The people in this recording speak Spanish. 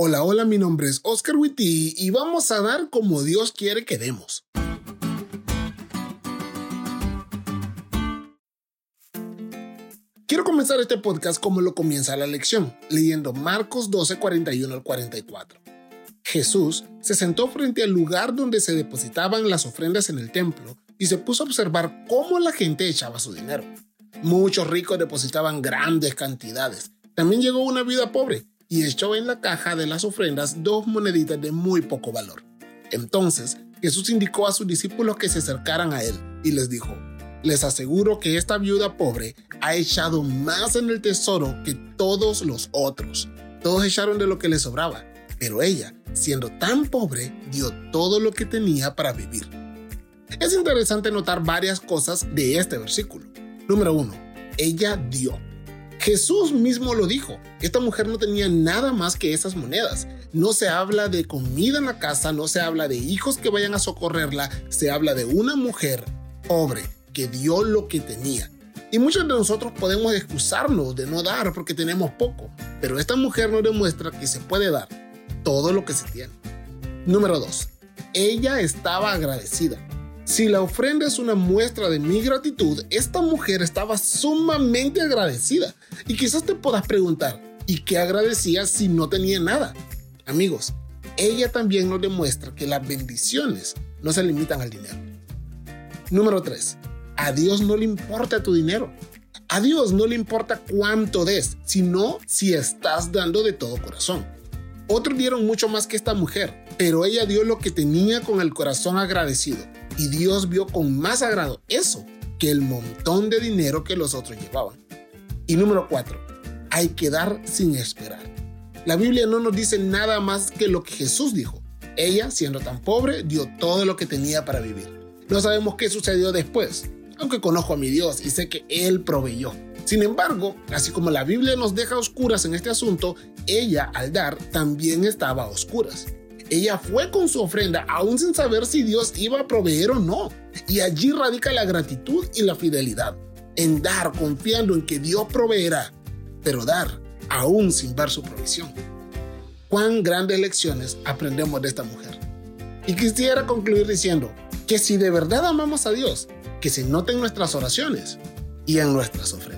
Hola, hola, mi nombre es Oscar Witty y vamos a dar como Dios quiere que demos. Quiero comenzar este podcast como lo comienza la lección, leyendo Marcos 12, 41 al 44. Jesús se sentó frente al lugar donde se depositaban las ofrendas en el templo y se puso a observar cómo la gente echaba su dinero. Muchos ricos depositaban grandes cantidades. También llegó una vida pobre y echó en la caja de las ofrendas dos moneditas de muy poco valor. Entonces Jesús indicó a sus discípulos que se acercaran a él y les dijo, les aseguro que esta viuda pobre ha echado más en el tesoro que todos los otros. Todos echaron de lo que les sobraba, pero ella, siendo tan pobre, dio todo lo que tenía para vivir. Es interesante notar varias cosas de este versículo. Número uno, ella dio. Jesús mismo lo dijo. Esta mujer no tenía nada más que esas monedas. No se habla de comida en la casa, no se habla de hijos que vayan a socorrerla, se habla de una mujer pobre que dio lo que tenía. Y muchos de nosotros podemos excusarnos de no dar porque tenemos poco, pero esta mujer nos demuestra que se puede dar todo lo que se tiene. Número 2. Ella estaba agradecida. Si la ofrenda es una muestra de mi gratitud, esta mujer estaba sumamente agradecida. Y quizás te puedas preguntar, ¿y qué agradecía si no tenía nada? Amigos, ella también nos demuestra que las bendiciones no se limitan al dinero. Número 3. A Dios no le importa tu dinero. A Dios no le importa cuánto des, sino si estás dando de todo corazón. Otros dieron mucho más que esta mujer, pero ella dio lo que tenía con el corazón agradecido y Dios vio con más agrado eso que el montón de dinero que los otros llevaban. Y número 4. Hay que dar sin esperar. La Biblia no nos dice nada más que lo que Jesús dijo. Ella, siendo tan pobre, dio todo lo que tenía para vivir. No sabemos qué sucedió después, aunque conozco a mi Dios y sé que Él proveyó. Sin embargo, así como la Biblia nos deja oscuras en este asunto, ella al dar también estaba a oscuras. Ella fue con su ofrenda aún sin saber si Dios iba a proveer o no. Y allí radica la gratitud y la fidelidad. En dar confiando en que Dios proveerá, pero dar aún sin ver su provisión. Cuán grandes lecciones aprendemos de esta mujer. Y quisiera concluir diciendo que si de verdad amamos a Dios, que se noten nuestras oraciones y en nuestras ofrendas.